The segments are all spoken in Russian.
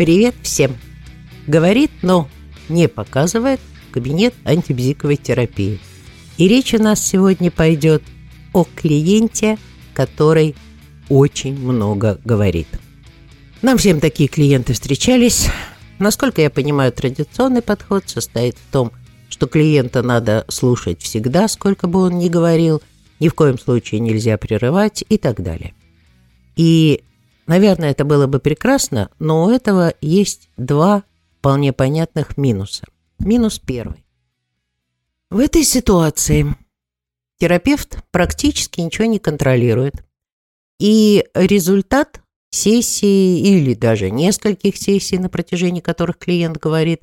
Привет всем! Говорит, но не показывает кабинет антибзиковой терапии. И речь у нас сегодня пойдет о клиенте, который очень много говорит. Нам всем такие клиенты встречались. Насколько я понимаю, традиционный подход состоит в том, что клиента надо слушать всегда, сколько бы он ни говорил, ни в коем случае нельзя прерывать и так далее. И, наверное, это было бы прекрасно, но у этого есть два вполне понятных минуса. Минус первый. В этой ситуации терапевт практически ничего не контролирует. И результат сессии или даже нескольких сессий, на протяжении которых клиент говорит,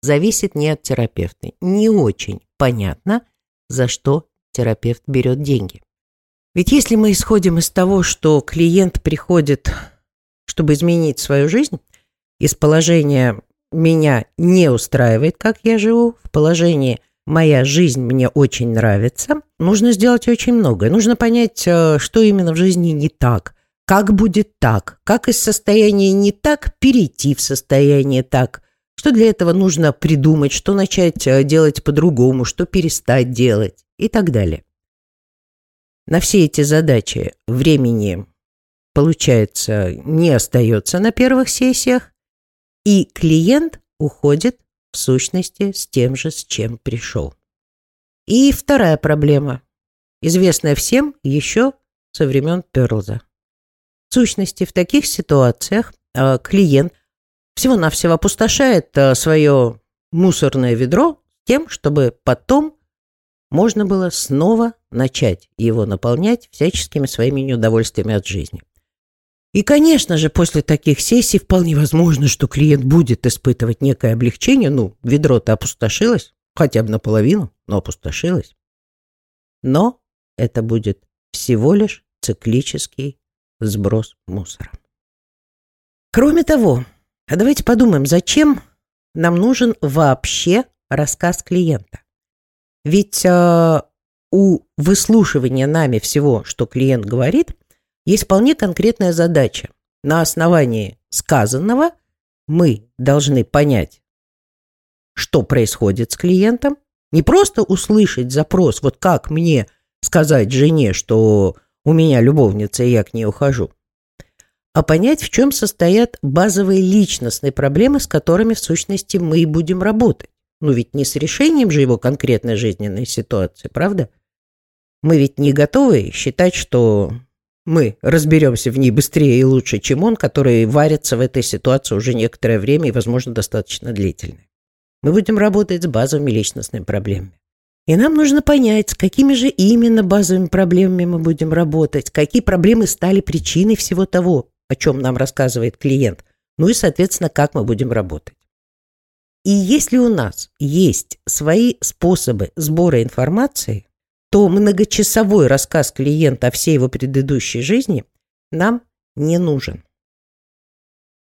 зависит не от терапевта. Не очень понятно, за что терапевт берет деньги. Ведь если мы исходим из того, что клиент приходит, чтобы изменить свою жизнь, из положения «меня не устраивает, как я живу», в положении «моя жизнь мне очень нравится», нужно сделать очень многое. Нужно понять, э, что именно в жизни не так, как будет так, как из состояния не так перейти в состояние так, что для этого нужно придумать, что начать э, делать по-другому, что перестать делать? И так далее. На все эти задачи времени, получается, не остается на первых сессиях, и клиент уходит в сущности с тем же, с чем пришел. И вторая проблема, известная всем еще со времен Перлза. В сущности, в таких ситуациях э, клиент всего-навсего опустошает э, свое мусорное ведро тем, чтобы потом можно было снова начать его наполнять всяческими своими неудовольствиями от жизни. И, конечно же, после таких сессий вполне возможно, что клиент будет испытывать некое облегчение. Ну, ведро-то опустошилось, хотя бы наполовину, но опустошилось. Но это будет всего лишь циклический сброс мусора. Кроме того, а давайте подумаем, зачем нам нужен вообще рассказ клиента? Ведь э, у выслушивания нами всего, что клиент говорит, есть вполне конкретная задача. На основании сказанного мы должны понять, что происходит с клиентом, не просто услышать запрос, вот как мне сказать жене, что у меня любовница, и я к ней ухожу, а понять, в чем состоят базовые личностные проблемы, с которыми в сущности мы и будем работать. Ну ведь не с решением же его конкретной жизненной ситуации, правда? Мы ведь не готовы считать, что мы разберемся в ней быстрее и лучше, чем он, который варится в этой ситуации уже некоторое время и, возможно, достаточно длительное. Мы будем работать с базовыми личностными проблемами. И нам нужно понять, с какими же именно базовыми проблемами мы будем работать, какие проблемы стали причиной всего того, о чем нам рассказывает клиент, ну и, соответственно, как мы будем работать. И если у нас есть свои способы сбора информации, то многочасовой рассказ клиента о всей его предыдущей жизни нам не нужен.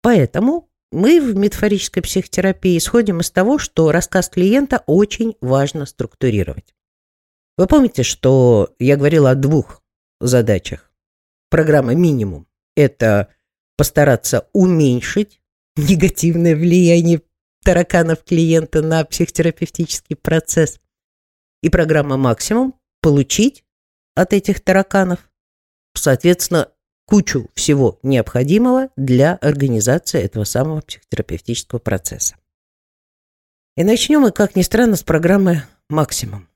Поэтому мы в метафорической психотерапии исходим из того, что рассказ клиента очень важно структурировать. Вы помните, что я говорила о двух задачах. Программа «Минимум» – это постараться уменьшить негативное влияние тараканов клиента на психотерапевтический процесс. И программа «Максимум» – получить от этих тараканов, соответственно, кучу всего необходимого для организации этого самого психотерапевтического процесса. И начнем мы, как ни странно, с программы «Максимум».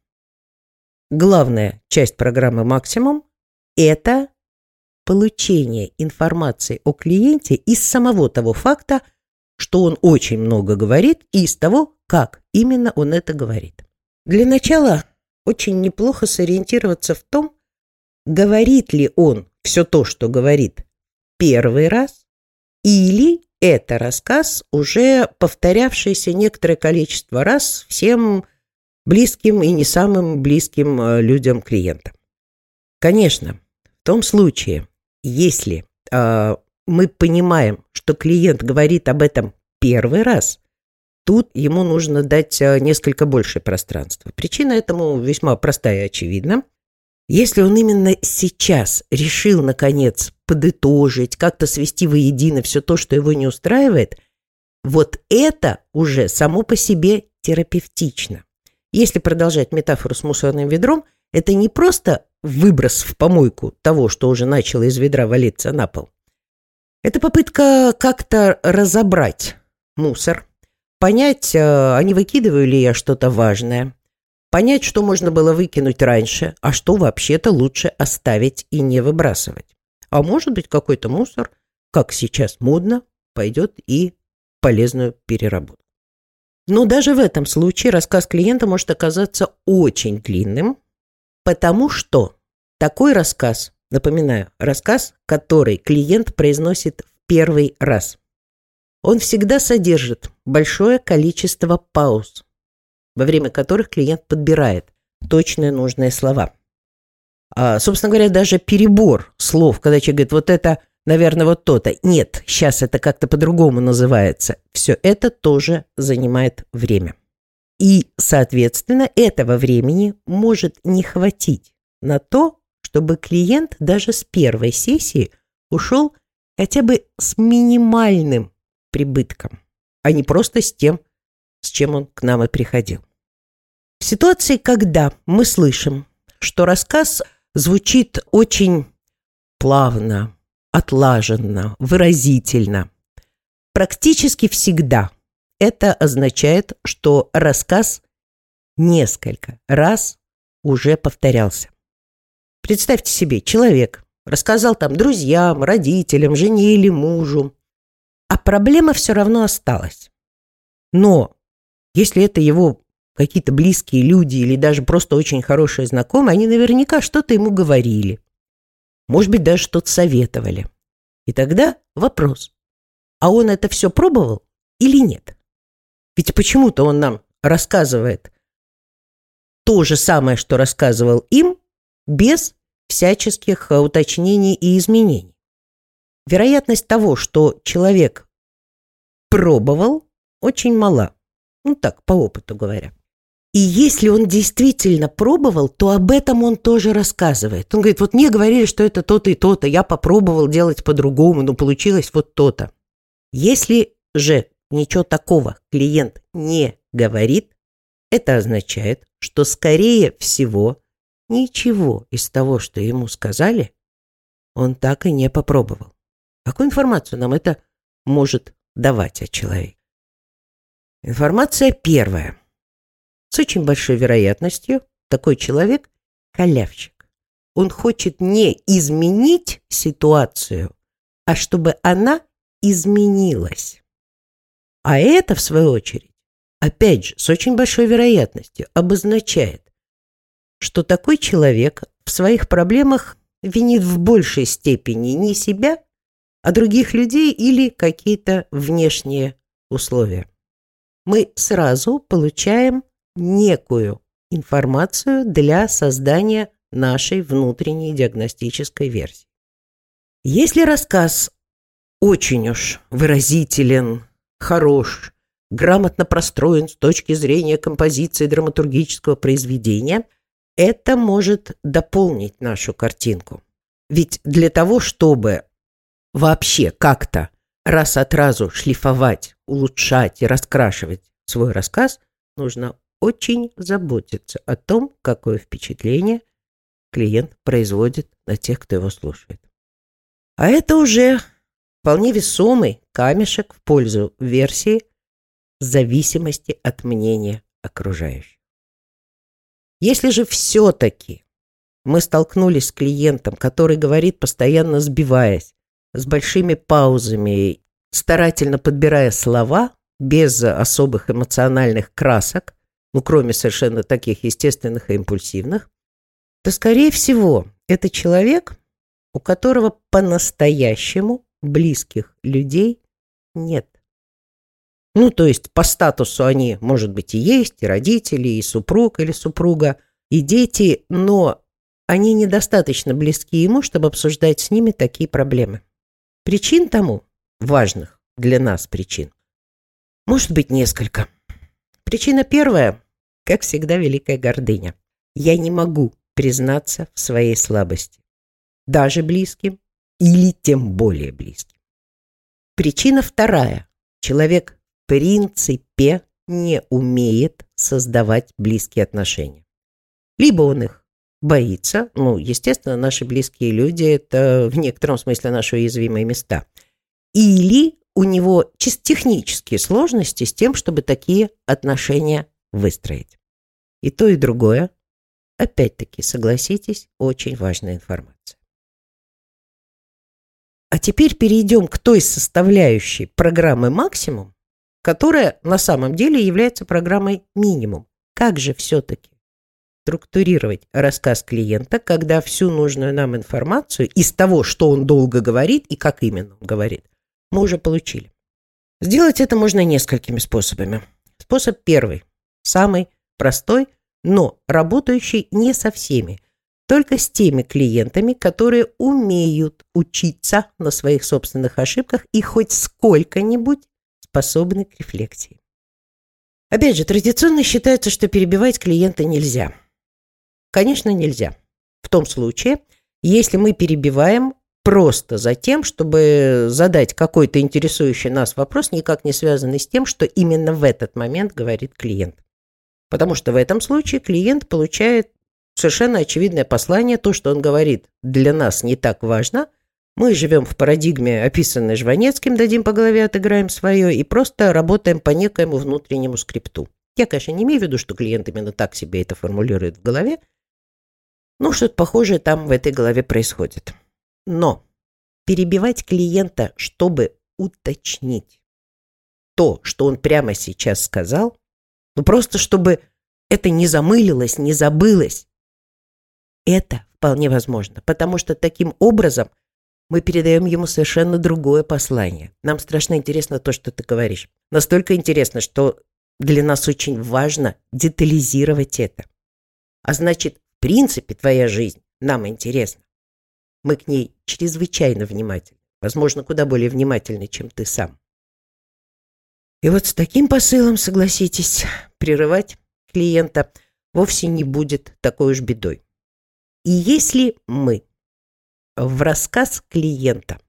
Главная часть программы «Максимум» – это получение информации о клиенте из самого того факта, что он очень много говорит, и из того, как именно он это говорит. Для начала очень неплохо сориентироваться в том, говорит ли он все то, что говорит, первый раз, или это рассказ, уже повторявшийся некоторое количество раз всем близким и не самым близким э, людям клиентам. Конечно, в том случае, если э, мы понимаем, что клиент говорит об этом первый раз, тут ему нужно дать э, несколько больше пространства. Причина этому весьма простая и очевидна. Если он именно сейчас решил, наконец, подытожить, как-то свести воедино все то, что его не устраивает, Вот это уже само по себе терапевтично. Если продолжать метафору с мусорным ведром, это не просто выброс в помойку того, что уже начало из ведра валиться на пол. Это попытка как-то разобрать мусор, понять, э, а не выкидываю ли я что-то важное, понять, что можно было выкинуть раньше, а что вообще-то лучше оставить и не выбрасывать. А может быть, какой-то мусор, как сейчас модно, пойдет и полезную переработку. Но даже в этом случае рассказ клиента может оказаться очень длинным, потому что такой рассказ, напоминаю, рассказ, который клиент произносит в первый раз, он всегда содержит большое количество пауз, во время которых клиент подбирает точные нужные слова. А, собственно говоря, даже перебор слов, когда человек говорит, вот это наверное, вот то-то. Нет, сейчас это как-то по-другому называется. Все это тоже занимает время. И, соответственно, этого времени может не хватить на то, чтобы клиент даже с первой сессии ушел хотя бы с минимальным прибытком, а не просто с тем, с чем он к нам и приходил. В ситуации, когда мы слышим, что рассказ звучит очень плавно, отлаженно, выразительно. Практически всегда это означает, что рассказ несколько раз уже повторялся. Представьте себе, человек рассказал там друзьям, родителям, жене или мужу, а проблема все равно осталась. Но если это его какие-то близкие люди или даже просто очень хорошие знакомые, они наверняка что-то ему говорили. Может быть, даже что-то советовали. И тогда вопрос. А он это все пробовал или нет? Ведь почему-то он нам рассказывает то же самое, что рассказывал им, без всяческих э, уточнений и изменений. Вероятность того, что человек пробовал, очень мала. Ну так, по опыту говоря. И если он действительно пробовал, то об этом он тоже рассказывает. Он говорит, вот мне говорили, что это то-то и то-то, я попробовал делать по-другому, но получилось вот то-то. Если же ничего такого клиент не говорит, это означает, что скорее всего ничего из того, что ему сказали, он так и не попробовал. Какую информацию нам это может давать о человеке? Информация первая. С очень большой вероятностью такой человек – халявщик. Он хочет не изменить ситуацию, а чтобы она изменилась. А это, в свою очередь, опять же, с очень большой вероятностью обозначает, что такой человек в своих проблемах винит в большей степени не себя, а других людей или какие-то внешние условия. Мы сразу получаем некую информацию для создания нашей внутренней диагностической версии. Если рассказ очень уж выразителен, хорош, грамотно простроен с точки зрения композиции драматургического произведения, это может дополнить нашу картинку. Ведь для того, чтобы вообще как-то раз от разу шлифовать, улучшать и раскрашивать свой рассказ, нужно очень заботиться о том, какое впечатление клиент производит на тех, кто его слушает. А это уже вполне весомый камешек в пользу версии зависимости от мнения окружающих. Если же все-таки мы столкнулись с клиентом, который говорит, постоянно сбиваясь, с большими паузами, старательно подбирая слова, без особых эмоциональных красок, ну, кроме совершенно таких естественных и импульсивных, то, скорее всего, это человек, у которого по-настоящему близких людей нет. Ну, то есть по статусу они, может быть, и есть, и родители, и супруг или супруга, и дети, но они недостаточно близки ему, чтобы обсуждать с ними такие проблемы. Причин тому, важных для нас причин, может быть несколько. Причина первая, как всегда, великая гордыня. Я не могу признаться в своей слабости. Даже близким или тем более близким. Причина вторая. Человек принципе не умеет создавать близкие отношения. Либо он их боится, ну, естественно, наши близкие люди – это в некотором смысле наши уязвимые места. Или у него чисто технические сложности с тем, чтобы такие отношения выстроить. И то, и другое, опять-таки, согласитесь, очень важная информация. А теперь перейдем к той составляющей программы «Максимум», которая на самом деле является программой «Минимум». Как же все-таки структурировать рассказ клиента, когда всю нужную нам информацию из того, что он долго говорит и как именно он говорит, мы уже получили. Сделать это можно несколькими способами. Способ первый, самый простой, но работающий не со всеми, только с теми клиентами, которые умеют учиться на своих собственных ошибках и хоть сколько-нибудь способны к рефлексии. Опять же, традиционно считается, что перебивать клиента нельзя. Конечно, нельзя. В том случае, если мы перебиваем просто за тем, чтобы задать какой-то интересующий нас вопрос, никак не связанный с тем, что именно в этот момент говорит клиент. Потому что в этом случае клиент получает совершенно очевидное послание, то, что он говорит, для нас не так важно – мы живем в парадигме, описанной Жванецким, дадим по голове, отыграем свое, и просто работаем по некоему внутреннему скрипту. Я, конечно, не имею в виду, что клиент именно так себе это формулирует в голове, но что-то похожее там в этой голове происходит. Но перебивать клиента, чтобы уточнить то, что он прямо сейчас сказал, ну просто чтобы это не замылилось, не забылось, это вполне возможно, потому что таким образом мы передаем ему совершенно другое послание. Нам страшно интересно то, что ты говоришь. Настолько интересно, что для нас очень важно детализировать это. А значит, принципе, твоя жизнь нам интересна. Мы к ней чрезвычайно внимательны. Возможно, куда более внимательны, чем ты сам. И вот с таким посылом, согласитесь, прерывать клиента вовсе не будет такой уж бедой. И если мы в рассказ клиента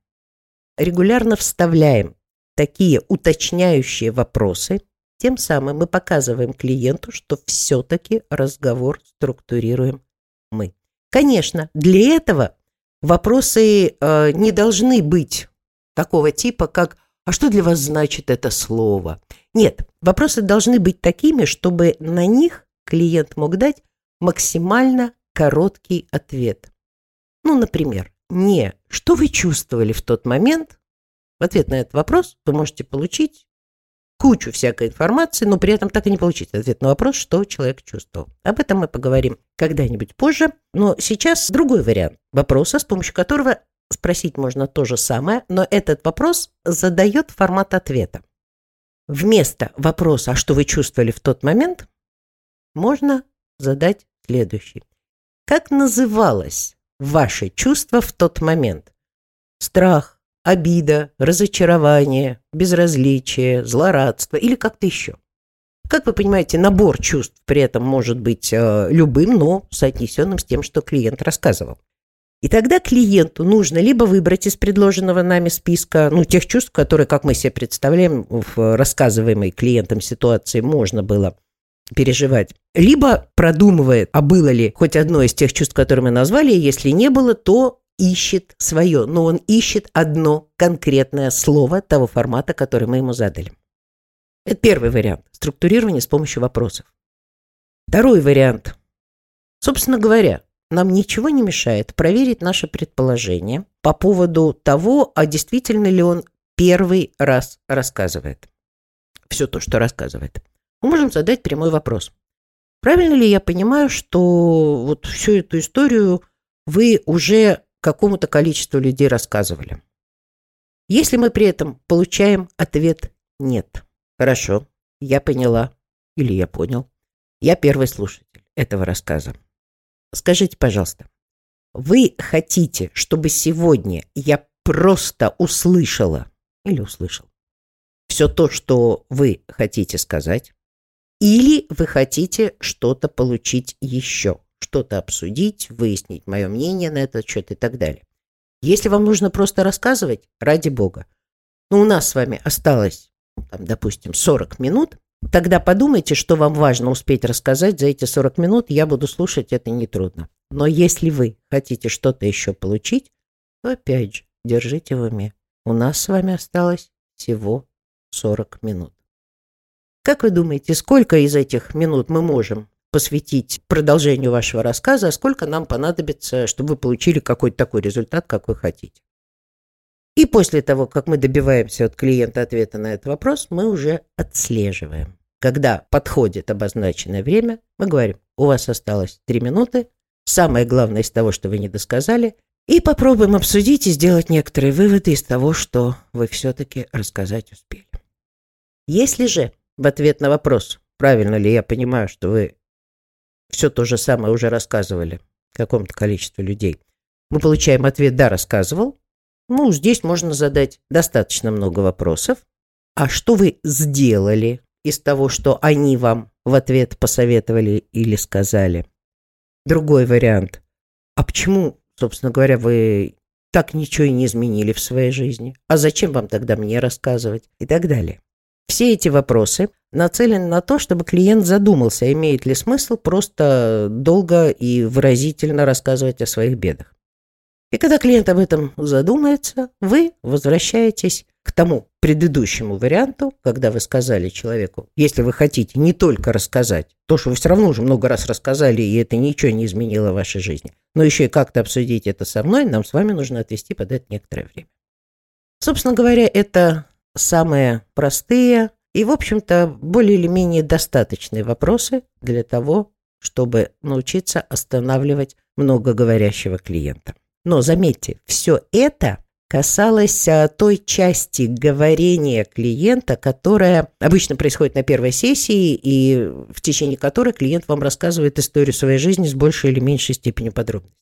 регулярно вставляем такие уточняющие вопросы, тем самым мы показываем клиенту, что все-таки разговор структурируем мы. Конечно, для этого вопросы э, не должны быть такого типа, как «А что для вас значит это слово?» Нет, вопросы должны быть такими, чтобы на них клиент мог дать максимально короткий ответ. Ну, например, не «что вы чувствовали в тот момент?» В ответ на этот вопрос вы можете получить кучу всякой информации, но при этом так и не получить ответ на вопрос, что человек чувствовал. Об этом мы поговорим когда-нибудь позже. Но сейчас другой вариант вопроса, с помощью которого спросить можно то же самое, но этот вопрос задает формат ответа. Вместо вопроса «а что вы чувствовали в тот момент?» можно задать следующий. Как называлось ваши чувства в тот момент. Страх, обида, разочарование, безразличие, злорадство или как-то еще. Как вы понимаете, набор чувств при этом может быть э, любым, но соотнесенным с тем, что клиент рассказывал. И тогда клиенту нужно либо выбрать из предложенного нами списка, ну, тех чувств, которые, как мы себе представляем, в рассказываемой клиентам ситуации можно было переживать. Либо продумывает, а было ли хоть одно из тех чувств, которые мы назвали, и если не было, то ищет свое, но он ищет одно конкретное слово того формата, который мы ему задали. Это первый вариант – структурирование с помощью вопросов. Второй вариант. Собственно говоря, нам ничего не мешает проверить наше предположение по поводу того, а действительно ли он первый раз рассказывает. Все то, что рассказывает мы можем задать прямой вопрос. Правильно ли я понимаю, что вот всю эту историю вы уже какому-то количеству людей рассказывали? Если мы при этом получаем ответ «нет», хорошо, я поняла или я понял, я первый слушатель этого рассказа. Скажите, пожалуйста, вы хотите, чтобы сегодня я просто услышала или услышал все то, что вы хотите сказать? Или вы хотите что-то получить еще, что-то обсудить, выяснить мое мнение на этот счет и так далее. Если вам нужно просто рассказывать, ради бога. Но у нас с вами осталось там, допустим, 40 минут, тогда подумайте, что вам важно успеть рассказать за эти 40 минут, я буду слушать, это нетрудно. Но если вы хотите что-то еще получить, то опять же, держите в уме. У нас с вами осталось всего 40 минут. Как вы думаете, сколько из этих минут мы можем посвятить продолжению вашего рассказа, а сколько нам понадобится, чтобы вы получили какой-то такой результат, как вы хотите? И после того, как мы добиваемся от клиента ответа на этот вопрос, мы уже отслеживаем. Когда подходит обозначенное время, мы говорим, у вас осталось 3 минуты, самое главное из того, что вы не досказали, и попробуем обсудить и сделать некоторые выводы из того, что вы все-таки рассказать успели. Если же в ответ на вопрос, правильно ли я понимаю, что вы все то же самое уже рассказывали какому-то количеству людей, мы получаем ответ «да, рассказывал», ну, здесь можно задать достаточно много вопросов. А что вы сделали из того, что они вам в ответ посоветовали или сказали? Другой вариант. А почему, собственно говоря, вы так ничего и не изменили в своей жизни? А зачем вам тогда мне рассказывать? И так далее. Все эти вопросы нацелены на то, чтобы клиент задумался, имеет ли смысл просто долго и выразительно рассказывать о своих бедах. И когда клиент об этом задумается, вы возвращаетесь к тому предыдущему варианту, когда вы сказали человеку, если вы хотите не только рассказать то, что вы все равно уже много раз рассказали, и это ничего не изменило в вашей жизни, но еще и как-то обсудить это со мной, нам с вами нужно отвести под это некоторое время. Собственно говоря, это самые простые и, в общем-то, более или менее достаточные вопросы для того, чтобы научиться останавливать многоговорящего клиента. Но заметьте, все это касалось а, той части говорения клиента, которая обычно происходит на первой сессии и в течение которой клиент вам рассказывает историю своей жизни с большей или меньшей степенью подробностей.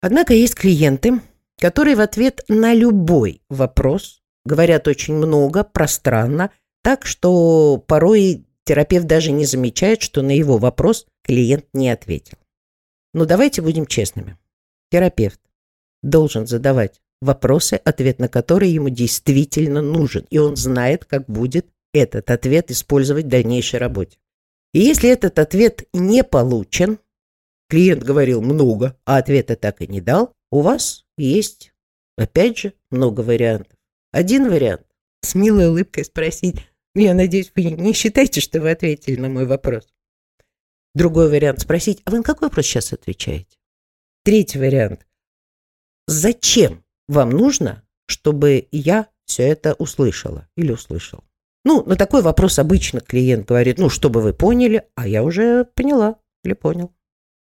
Однако есть клиенты, которые в ответ на любой вопрос Говорят очень много, пространно, так что порой терапевт даже не замечает, что на его вопрос клиент не ответил. Но давайте будем честными. Терапевт должен задавать вопросы, ответ на которые ему действительно нужен, и он знает, как будет этот ответ использовать в дальнейшей работе. И если этот ответ не получен, клиент говорил много, а ответа так и не дал, у вас есть, опять же, много вариантов. Один вариант – с милой улыбкой спросить, я надеюсь, вы не считаете, что вы ответили на мой вопрос. Другой вариант – спросить, а вы на какой вопрос сейчас отвечаете? Третий вариант – зачем вам нужно, чтобы я все это услышала или услышал? Ну, на такой вопрос обычно клиент говорит, ну, чтобы вы поняли, а я уже поняла или понял.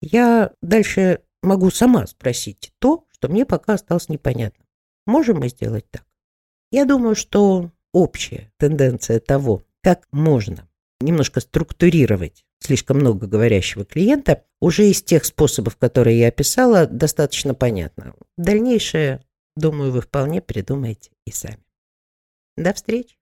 Я дальше могу сама спросить то, что мне пока осталось непонятно. Можем мы сделать так? Я думаю, что общая тенденция того, как можно немножко структурировать слишком много говорящего клиента, уже из тех способов, которые я описала, достаточно понятно. Дальнейшее, думаю, вы вполне придумаете и сами. До встречи!